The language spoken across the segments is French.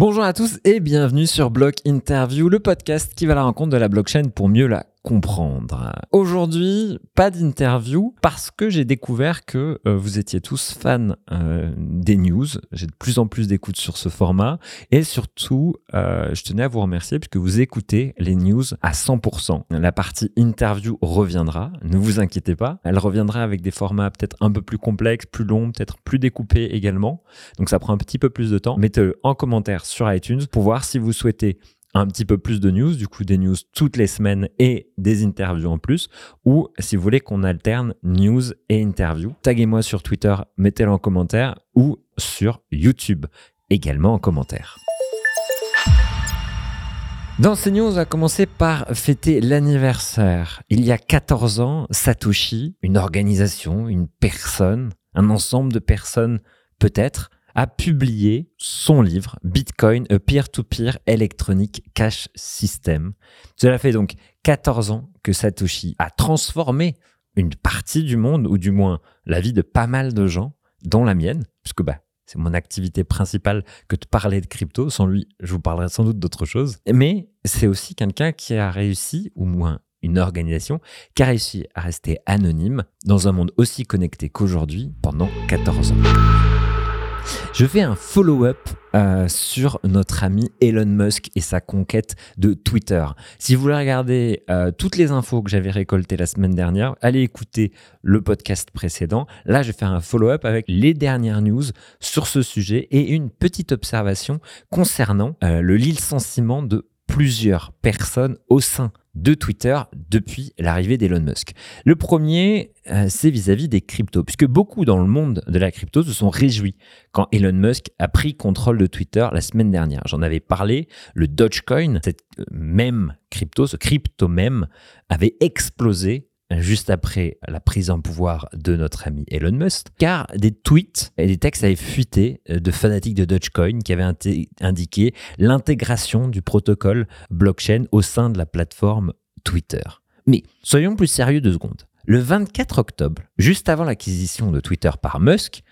Bonjour à tous et bienvenue sur Block Interview, le podcast qui va à la rencontre de la blockchain pour mieux la comprendre. Aujourd'hui, pas d'interview parce que j'ai découvert que euh, vous étiez tous fans euh, des news. J'ai de plus en plus d'écoutes sur ce format et surtout, euh, je tenais à vous remercier puisque vous écoutez les news à 100%. La partie interview reviendra, ne vous inquiétez pas. Elle reviendra avec des formats peut-être un peu plus complexes, plus longs, peut-être plus découpés également. Donc ça prend un petit peu plus de temps. Mettez-le en commentaire sur iTunes pour voir si vous souhaitez un petit peu plus de news, du coup des news toutes les semaines et des interviews en plus, ou si vous voulez qu'on alterne news et interviews, taguez-moi sur Twitter, mettez-le en commentaire, ou sur YouTube, également en commentaire. Dans ces news, on va commencer par fêter l'anniversaire. Il y a 14 ans, Satoshi, une organisation, une personne, un ensemble de personnes peut-être, a publié son livre Bitcoin, a Peer-to-Peer Electronic Cash System. Cela fait donc 14 ans que Satoshi a transformé une partie du monde, ou du moins la vie de pas mal de gens, dont la mienne, puisque bah, c'est mon activité principale que de parler de crypto. Sans lui, je vous parlerai sans doute d'autre chose. Mais c'est aussi quelqu'un qui a réussi, ou moins une organisation, qui a réussi à rester anonyme dans un monde aussi connecté qu'aujourd'hui pendant 14 ans. Je fais un follow-up euh, sur notre ami Elon Musk et sa conquête de Twitter. Si vous voulez regarder euh, toutes les infos que j'avais récoltées la semaine dernière, allez écouter le podcast précédent. Là, je vais faire un follow-up avec les dernières news sur ce sujet et une petite observation concernant euh, le licenciement de plusieurs personnes au sein de Twitter depuis l'arrivée d'Elon Musk. Le premier, euh, c'est vis-à-vis des cryptos, puisque beaucoup dans le monde de la crypto se sont réjouis quand Elon Musk a pris contrôle de Twitter la semaine dernière. J'en avais parlé, le Dogecoin, cette euh, même crypto, ce crypto même, avait explosé juste après la prise en pouvoir de notre ami Elon Musk, car des tweets et des textes avaient fuité euh, de fanatiques de Dogecoin qui avaient indiqué l'intégration du protocole blockchain au sein de la plateforme Twitter. Mais soyons plus sérieux deux secondes. Le 24 octobre, juste avant l'acquisition de Twitter par Musk,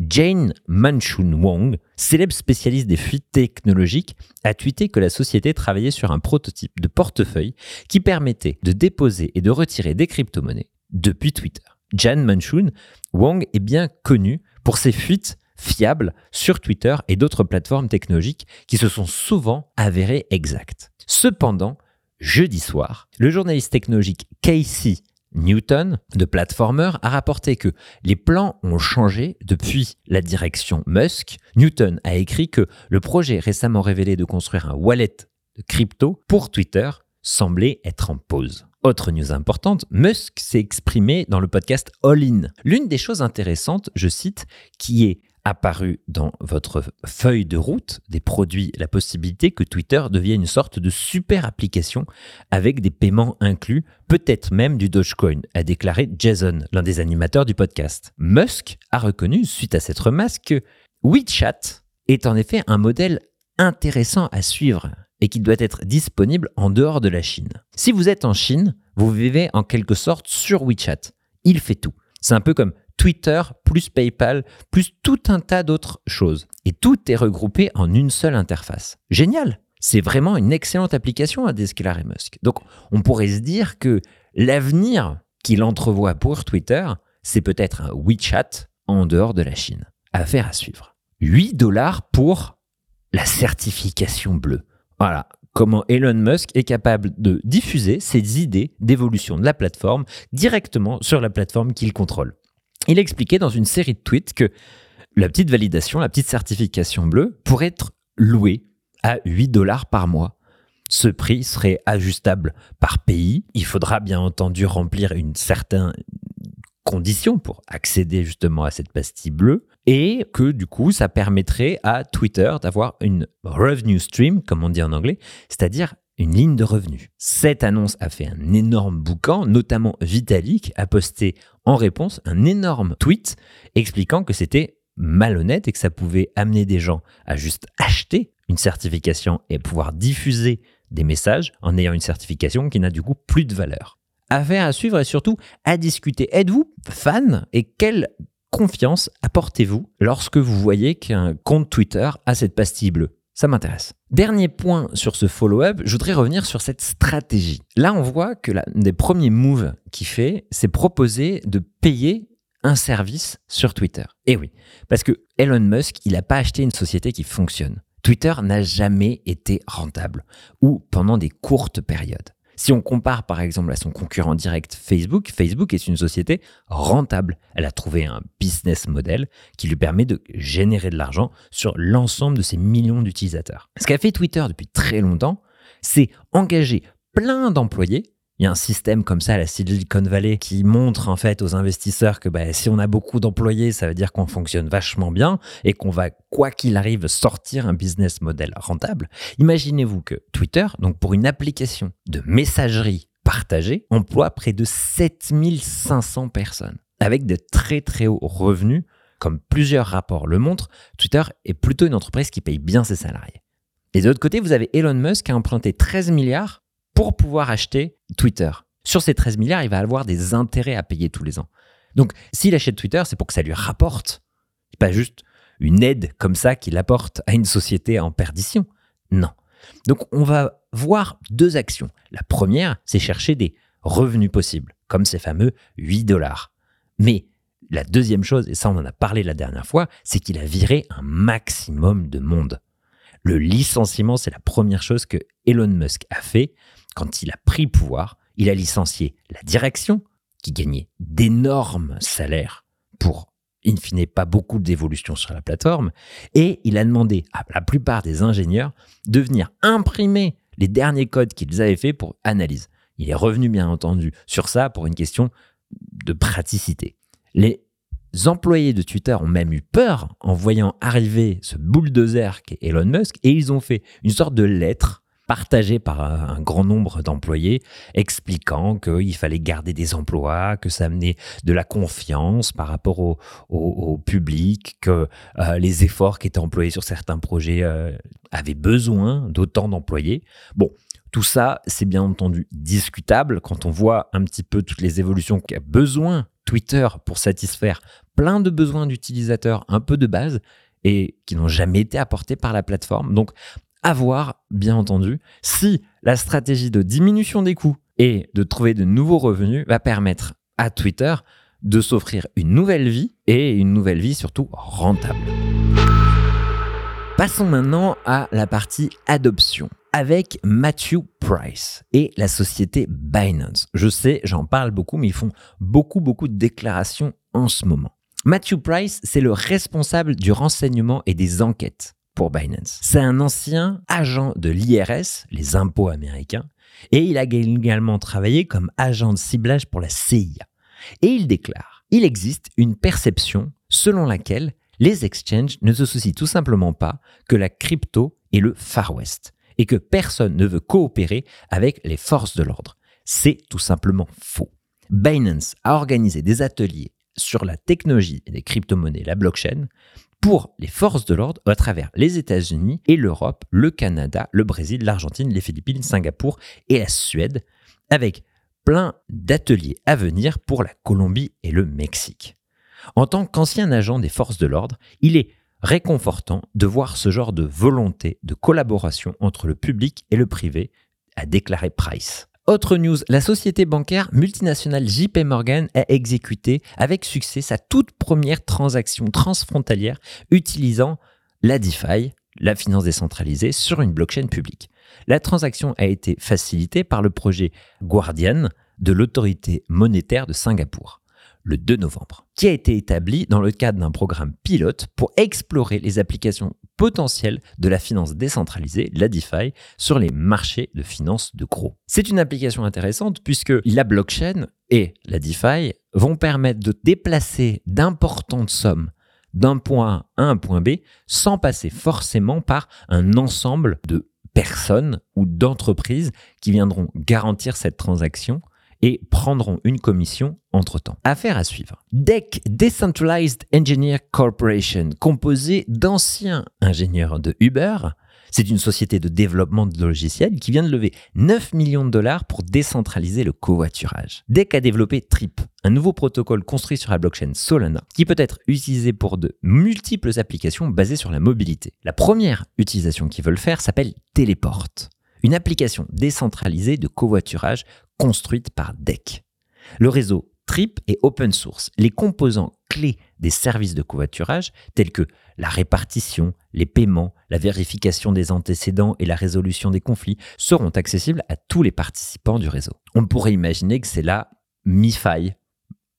Jane Manchun Wong, célèbre spécialiste des fuites technologiques, a tweeté que la société travaillait sur un prototype de portefeuille qui permettait de déposer et de retirer des crypto-monnaies depuis Twitter. Jane Manchun Wong est bien connue pour ses fuites fiables sur Twitter et d'autres plateformes technologiques qui se sont souvent avérées exactes. Cependant, jeudi soir, le journaliste technologique Casey Newton, de Platformer, a rapporté que les plans ont changé depuis la direction Musk. Newton a écrit que le projet récemment révélé de construire un wallet de crypto pour Twitter semblait être en pause. Autre news importante, Musk s'est exprimé dans le podcast All In. L'une des choses intéressantes, je cite, qui est apparu dans votre feuille de route des produits la possibilité que Twitter devienne une sorte de super application avec des paiements inclus, peut-être même du Dogecoin, a déclaré Jason, l'un des animateurs du podcast. Musk a reconnu, suite à cette remarque, que WeChat est en effet un modèle intéressant à suivre et qui doit être disponible en dehors de la Chine. Si vous êtes en Chine, vous vivez en quelque sorte sur WeChat. Il fait tout. C'est un peu comme Twitter, plus PayPal, plus tout un tas d'autres choses. Et tout est regroupé en une seule interface. Génial C'est vraiment une excellente application à déclarer Musk. Donc on pourrait se dire que l'avenir qu'il entrevoit pour Twitter, c'est peut-être un WeChat en dehors de la Chine. Affaire à suivre. 8 dollars pour la certification bleue. Voilà, comment Elon Musk est capable de diffuser ses idées d'évolution de la plateforme directement sur la plateforme qu'il contrôle. Il expliquait dans une série de tweets que la petite validation, la petite certification bleue pourrait être louée à 8 dollars par mois. Ce prix serait ajustable par pays. Il faudra bien entendu remplir une certaine condition pour accéder justement à cette pastille bleue et que du coup ça permettrait à Twitter d'avoir une revenue stream comme on dit en anglais, c'est-à-dire une ligne de revenus. Cette annonce a fait un énorme boucan, notamment Vitalik a posté en réponse un énorme tweet expliquant que c'était malhonnête et que ça pouvait amener des gens à juste acheter une certification et pouvoir diffuser des messages en ayant une certification qui n'a du coup plus de valeur. Affaire à suivre et surtout à discuter. Êtes-vous fan et quelle confiance apportez-vous lorsque vous voyez qu'un compte Twitter a cette pastille bleue? Ça m'intéresse. Dernier point sur ce follow-up, je voudrais revenir sur cette stratégie. Là, on voit que l'un des premiers moves qu'il fait, c'est proposer de payer un service sur Twitter. Et oui, parce que Elon Musk, il n'a pas acheté une société qui fonctionne. Twitter n'a jamais été rentable, ou pendant des courtes périodes. Si on compare par exemple à son concurrent direct Facebook, Facebook est une société rentable. Elle a trouvé un business model qui lui permet de générer de l'argent sur l'ensemble de ses millions d'utilisateurs. Ce qu'a fait Twitter depuis très longtemps, c'est engager plein d'employés il y a un système comme ça à la Silicon Valley qui montre en fait aux investisseurs que bah, si on a beaucoup d'employés, ça veut dire qu'on fonctionne vachement bien et qu'on va, quoi qu'il arrive, sortir un business model rentable. Imaginez-vous que Twitter, donc pour une application de messagerie partagée, emploie près de 7500 personnes avec de très très hauts revenus. Comme plusieurs rapports le montrent, Twitter est plutôt une entreprise qui paye bien ses salariés. Et de l'autre côté, vous avez Elon Musk qui a emprunté 13 milliards pour pouvoir acheter Twitter. Sur ces 13 milliards, il va avoir des intérêts à payer tous les ans. Donc, s'il achète Twitter, c'est pour que ça lui rapporte. Pas juste une aide comme ça qu'il apporte à une société en perdition. Non. Donc, on va voir deux actions. La première, c'est chercher des revenus possibles, comme ces fameux 8 dollars. Mais la deuxième chose, et ça on en a parlé la dernière fois, c'est qu'il a viré un maximum de monde. Le licenciement, c'est la première chose que Elon Musk a fait quand il a pris pouvoir, il a licencié la direction, qui gagnait d'énormes salaires pour, in fine, pas beaucoup d'évolution sur la plateforme, et il a demandé à la plupart des ingénieurs de venir imprimer les derniers codes qu'ils avaient faits pour analyse. Il est revenu, bien entendu, sur ça pour une question de praticité. Les employés de Twitter ont même eu peur en voyant arriver ce bulldozer qu'est Elon Musk, et ils ont fait une sorte de lettre partagé par un grand nombre d'employés, expliquant qu'il fallait garder des emplois, que ça amenait de la confiance par rapport au, public, que euh, les efforts qui étaient employés sur certains projets euh, avaient besoin d'autant d'employés. Bon, tout ça, c'est bien entendu discutable quand on voit un petit peu toutes les évolutions qu'a besoin Twitter pour satisfaire plein de besoins d'utilisateurs un peu de base et qui n'ont jamais été apportés par la plateforme. Donc, à voir, bien entendu, si la stratégie de diminution des coûts et de trouver de nouveaux revenus va permettre à Twitter de s'offrir une nouvelle vie et une nouvelle vie surtout rentable. Passons maintenant à la partie adoption avec Matthew Price et la société Binance. Je sais, j'en parle beaucoup, mais ils font beaucoup, beaucoup de déclarations en ce moment. Matthew Price, c'est le responsable du renseignement et des enquêtes pour Binance. C'est un ancien agent de l'IRS, les impôts américains, et il a également travaillé comme agent de ciblage pour la CIA. Et il déclare, il existe une perception selon laquelle les exchanges ne se soucient tout simplement pas que la crypto est le Far West et que personne ne veut coopérer avec les forces de l'ordre. C'est tout simplement faux. Binance a organisé des ateliers sur la technologie des crypto-monnaies, la blockchain, pour les forces de l'ordre à travers les États-Unis et l'Europe, le Canada, le Brésil, l'Argentine, les Philippines, Singapour et la Suède, avec plein d'ateliers à venir pour la Colombie et le Mexique. En tant qu'ancien agent des forces de l'ordre, il est réconfortant de voir ce genre de volonté de collaboration entre le public et le privé, a déclaré Price. Autre news, la société bancaire multinationale JP Morgan a exécuté avec succès sa toute première transaction transfrontalière utilisant la DeFi, la finance décentralisée, sur une blockchain publique. La transaction a été facilitée par le projet Guardian de l'autorité monétaire de Singapour le 2 novembre, qui a été établi dans le cadre d'un programme pilote pour explorer les applications potentielles de la finance décentralisée, la DeFi, sur les marchés de finances de gros. C'est une application intéressante puisque la blockchain et la DeFi vont permettre de déplacer d'importantes sommes d'un point A à un point B sans passer forcément par un ensemble de personnes ou d'entreprises qui viendront garantir cette transaction et prendront une commission entre-temps. Affaire à suivre. DEC, Decentralized Engineer Corporation, composé d'anciens ingénieurs de Uber, C'est une société de développement de logiciels qui vient de lever 9 millions de dollars pour décentraliser le covoiturage. Deck a développé Trip, un nouveau protocole construit sur la blockchain Solana qui peut être utilisé pour de multiples applications basées sur la mobilité. La première utilisation qu'ils veulent faire s'appelle Teleport, une application décentralisée de covoiturage construite par Deck. Le réseau Trip est open source. Les composants clés des services de covoiturage, tels que la répartition, les paiements, la vérification des antécédents et la résolution des conflits, seront accessibles à tous les participants du réseau. On pourrait imaginer que c'est la MiFi,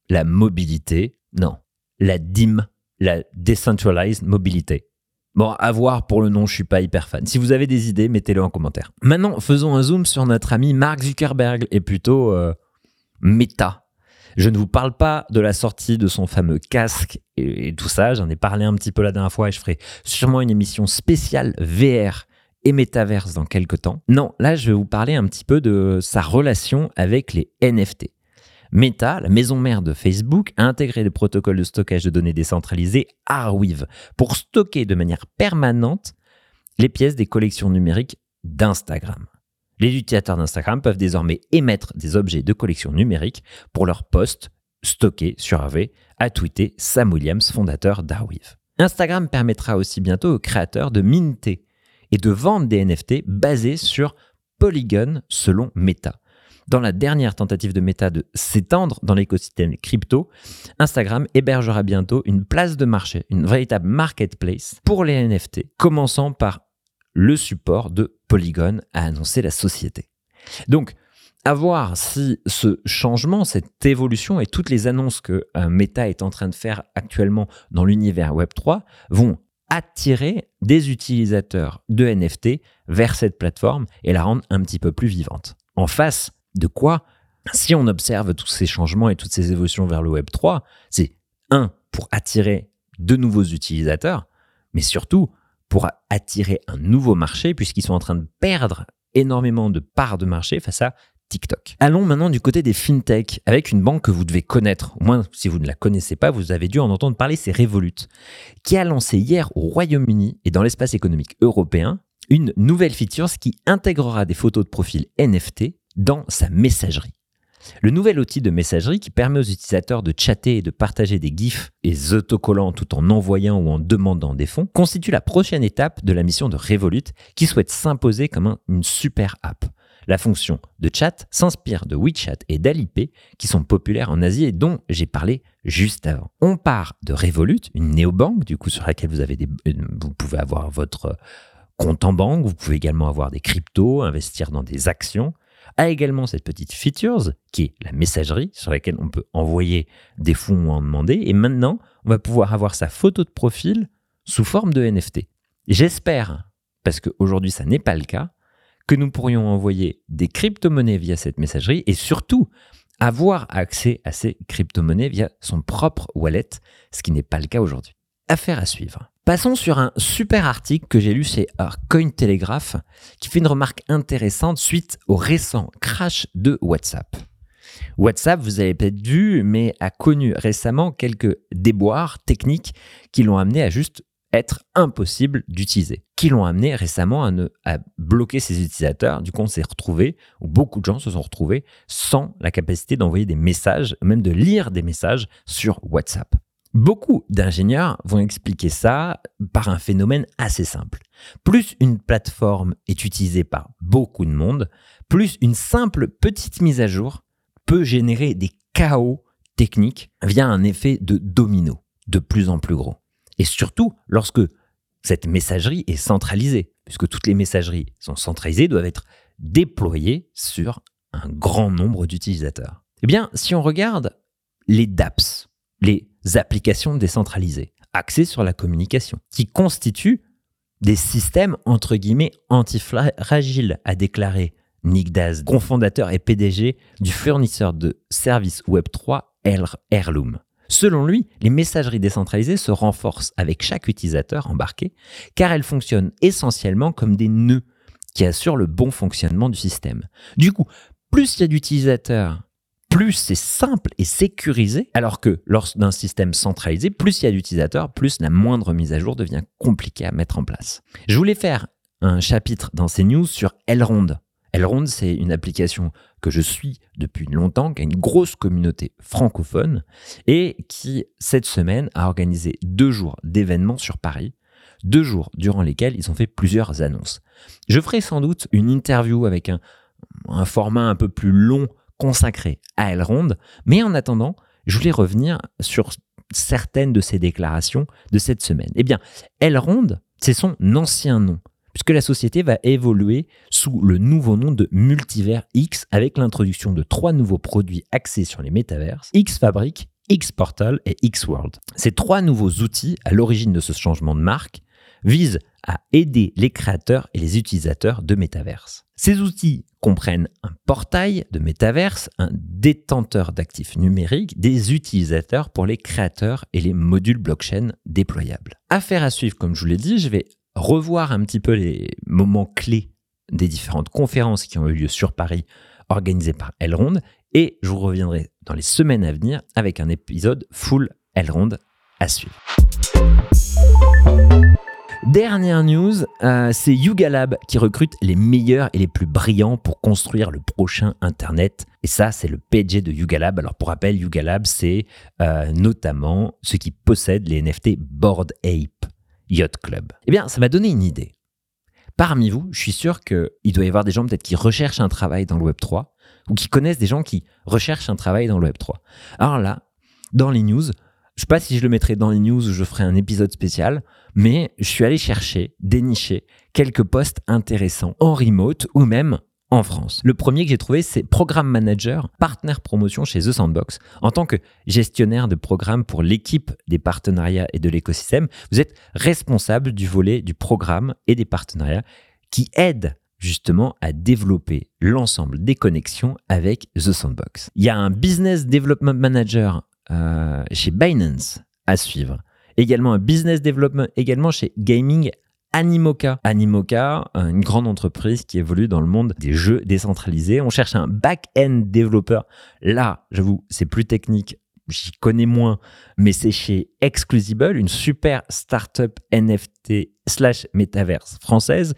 la mobilité, non, la DIM, la Decentralized Mobility. Bon, à voir pour le nom, je suis pas hyper fan. Si vous avez des idées, mettez-le en commentaire. Maintenant, faisons un zoom sur notre ami Mark Zuckerberg et plutôt euh, Meta. Je ne vous parle pas de la sortie de son fameux casque et, tout ça. J'en ai parlé un petit peu la dernière fois et je ferai sûrement une émission spéciale VR et métaverse dans quelques temps. Non, là, je vais vous parler un petit peu de sa relation avec les NFT. Meta, la maison mère de Facebook, a intégré le protocole de stockage de données décentralisé Arweave pour stocker de manière permanente les pièces des collections numériques d'Instagram. Les utilisateurs d'Instagram peuvent désormais émettre des objets de collection numérique pour leurs posts stockés sur AV, a tweeté Sam Williams, fondateur d'Arweave. Instagram permettra aussi bientôt aux créateurs de minter et de vendre des NFT basés sur Polygon selon Meta. Dans la dernière tentative de Meta de s'étendre dans l'écosystème crypto, Instagram hébergera bientôt une place de marché, une véritable marketplace pour les NFT, commençant par le support de Polygon, a annoncé la société. Donc, à voir si ce changement, cette évolution et toutes les annonces que euh, Meta est en train de faire actuellement dans l'univers Web3 vont attirer des utilisateurs de NFT vers cette plateforme et la rendre un petit peu plus vivante. En face de quoi, si on observe tous ces changements et toutes ces évolutions vers le Web3, c'est un, pour attirer de nouveaux utilisateurs, mais surtout pour attirer un nouveau marché, puisqu'ils sont en train de perdre énormément de parts de marché face à TikTok. Allons maintenant du côté des fintech avec une banque que vous devez connaître. Au moins, si vous ne la connaissez pas, vous avez dû en entendre parler, c'est Revolut, qui a lancé hier au Royaume-Uni et dans l'espace économique européen une nouvelle feature qui intégrera des photos de profil NFT dans sa messagerie. Le nouvel outil de messagerie qui permet aux utilisateurs de chatter et de partager des GIFs et autocollants tout en envoyant ou en demandant des fonds constitue la prochaine étape de la mission de Revolut qui souhaite s'imposer comme une super app. La fonction de chat s'inspire de WeChat et d'Alipay qui sont populaires en Asie et dont j'ai parlé juste avant. On part de Revolut, une néobanque du coup sur laquelle vous, avez vous pouvez avoir votre compte en banque, vous pouvez également avoir des cryptos, investir dans des actions a également cette petite features qui est la messagerie sur laquelle on peut envoyer des fonds ou en demander. Et maintenant, on va pouvoir avoir sa photo de profil sous forme de NFT. J'espère, parce qu'aujourd'hui ça n'est pas le cas, que nous pourrions envoyer des crypto-monnaies via cette messagerie et surtout avoir accès à ces crypto-monnaies via son propre wallet, ce qui n'est pas le cas aujourd'hui. Affaire à suivre. Passons sur un super article que j'ai lu chez Cointelegraph qui fait une remarque intéressante suite au récent crash de WhatsApp. WhatsApp, vous avez peut-être vu, mais a connu récemment quelques déboires techniques qui l'ont amené à juste être impossible d'utiliser, qui l'ont amené récemment à, à, bloquer ses utilisateurs. Du coup, on s'est retrouvé, ou beaucoup de gens se sont retrouvés sans la capacité d'envoyer des messages, même de lire des messages sur WhatsApp. Beaucoup d'ingénieurs vont expliquer ça par un phénomène assez simple. Plus une plateforme est utilisée par beaucoup de monde, plus une simple petite mise à jour peut générer des chaos techniques via un effet de domino de plus en plus gros. Et surtout lorsque cette messagerie est centralisée, puisque toutes les messageries sont centralisées, doivent être déployées sur un grand nombre d'utilisateurs. Eh bien, si on regarde les DApps, les applications décentralisées, axées sur la communication, qui constituent des systèmes entre guillemets antifragiles, a déclaré Nick Daz, cofondateur et PDG du fournisseur de services Web3 Airloom. Selon lui, les messageries décentralisées se renforcent avec chaque utilisateur embarqué car elles fonctionnent essentiellement comme des nœuds qui assurent le bon fonctionnement du système. Du coup, plus il y a d'utilisateurs plus c'est simple et sécurisé, alors que lors d'un système centralisé, plus il y a d'utilisateurs, plus la moindre mise à jour devient compliquée à mettre en place. Je voulais faire un chapitre dans ces news sur Elrond. Elrond, c'est une application que je suis depuis longtemps, qui a une grosse communauté francophone et qui, cette semaine, a organisé deux jours d'événements sur Paris, deux jours durant lesquels ils ont fait plusieurs annonces. Je ferai sans doute une interview avec un, un format un peu plus long consacré à Elrond, mais en attendant, je voulais revenir sur certaines de ces déclarations de cette semaine. Eh bien, Elrond, c'est son ancien nom, puisque la société va évoluer sous le nouveau nom de Multivers X avec l'introduction de trois nouveaux produits axés sur les métaverses, X-Fabric, X-Portal et X-World. Ces trois nouveaux outils, à l'origine de ce changement de marque, visent à aider les créateurs et les utilisateurs de métaverses. Ces outils comprennent un portail de métaverse, un détenteur d'actifs numériques, des utilisateurs pour les créateurs et les modules blockchain déployables. Affaire à suivre, comme je vous l'ai dit, je vais revoir un petit peu les moments clés des différentes conférences qui ont eu lieu sur Paris organisées par Elrond et je vous reviendrai dans les semaines à venir avec un épisode full Elrond à suivre. Dernière news, euh, c'est Yuga Lab qui recrute les meilleurs et les plus brillants pour construire le prochain Internet. Et ça, c'est le PG de Yuga Lab. Alors pour rappel, Yuga Lab, c'est euh, notamment ceux qui possèdent les NFT Board Ape Yacht Club. Eh bien, ça m'a donné une idée. Parmi vous, je suis sûr qu'il doit y avoir des gens peut-être qui recherchent un travail dans le Web 3 ou qui connaissent des gens qui recherchent un travail dans le Web 3. Alors là, dans les news, je sais pas si je le mettrai dans les news ou je ferai un épisode spécial, mais je suis allé chercher, dénicher quelques postes intéressants en remote ou même en France. Le premier que j'ai trouvé, c'est Programme Manager, partenaire promotion chez The Sandbox. En tant que gestionnaire de programme pour l'équipe des partenariats et de l'écosystème, vous êtes responsable du volet du programme et des partenariats qui aident justement à développer l'ensemble des connexions avec The Sandbox. Il y a un Business Development Manager euh, chez Binance à suivre. Également un business development également chez Gaming Animoca. Animoca, une grande entreprise qui évolue dans le monde des jeux décentralisés. On cherche un back-end développeur. Là, j'avoue, c'est plus technique. J'y connais moins, mais c'est chez Exclusible, une super startup NFT slash metaverse française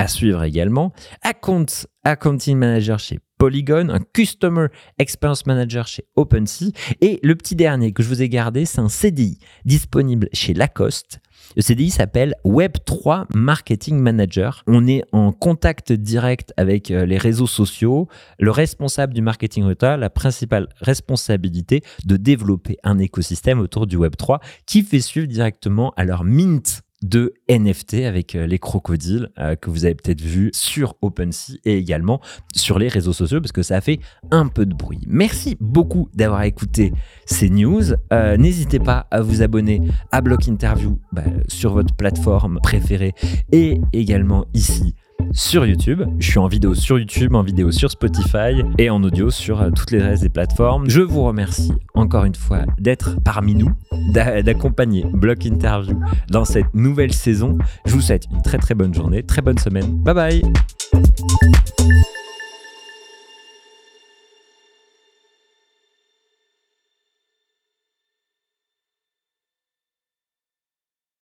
à suivre également. Account, Accounting Manager chez Polygon, un Customer Experience Manager chez OpenSea. Et le petit dernier que je vous ai gardé, c'est un CDI disponible chez Lacoste. Le CDI s'appelle Web3 Marketing Manager. On est en contact direct avec euh, les réseaux sociaux. Le responsable du marketing a la principale responsabilité de développer un écosystème autour du Web3 qui fait suivre directement à leur mint de NFT avec euh, les crocodiles euh, que vous avez peut-être vu sur OpenSea et également sur les réseaux sociaux parce que ça fait un peu de bruit. Merci beaucoup d'avoir écouté ces news. Euh, n'hésitez pas à vous abonner à Block Interview bah, sur votre plateforme préférée et également ici sur YouTube. Je suis en vidéo sur YouTube, en vidéo sur Spotify et en audio sur euh, toutes les restes des plateformes. Je vous remercie encore une fois d'être parmi nous, d'accompagner Block Interview dans cette nouvelle saison. Je vous souhaite une très très bonne journée, très bonne semaine. Bye bye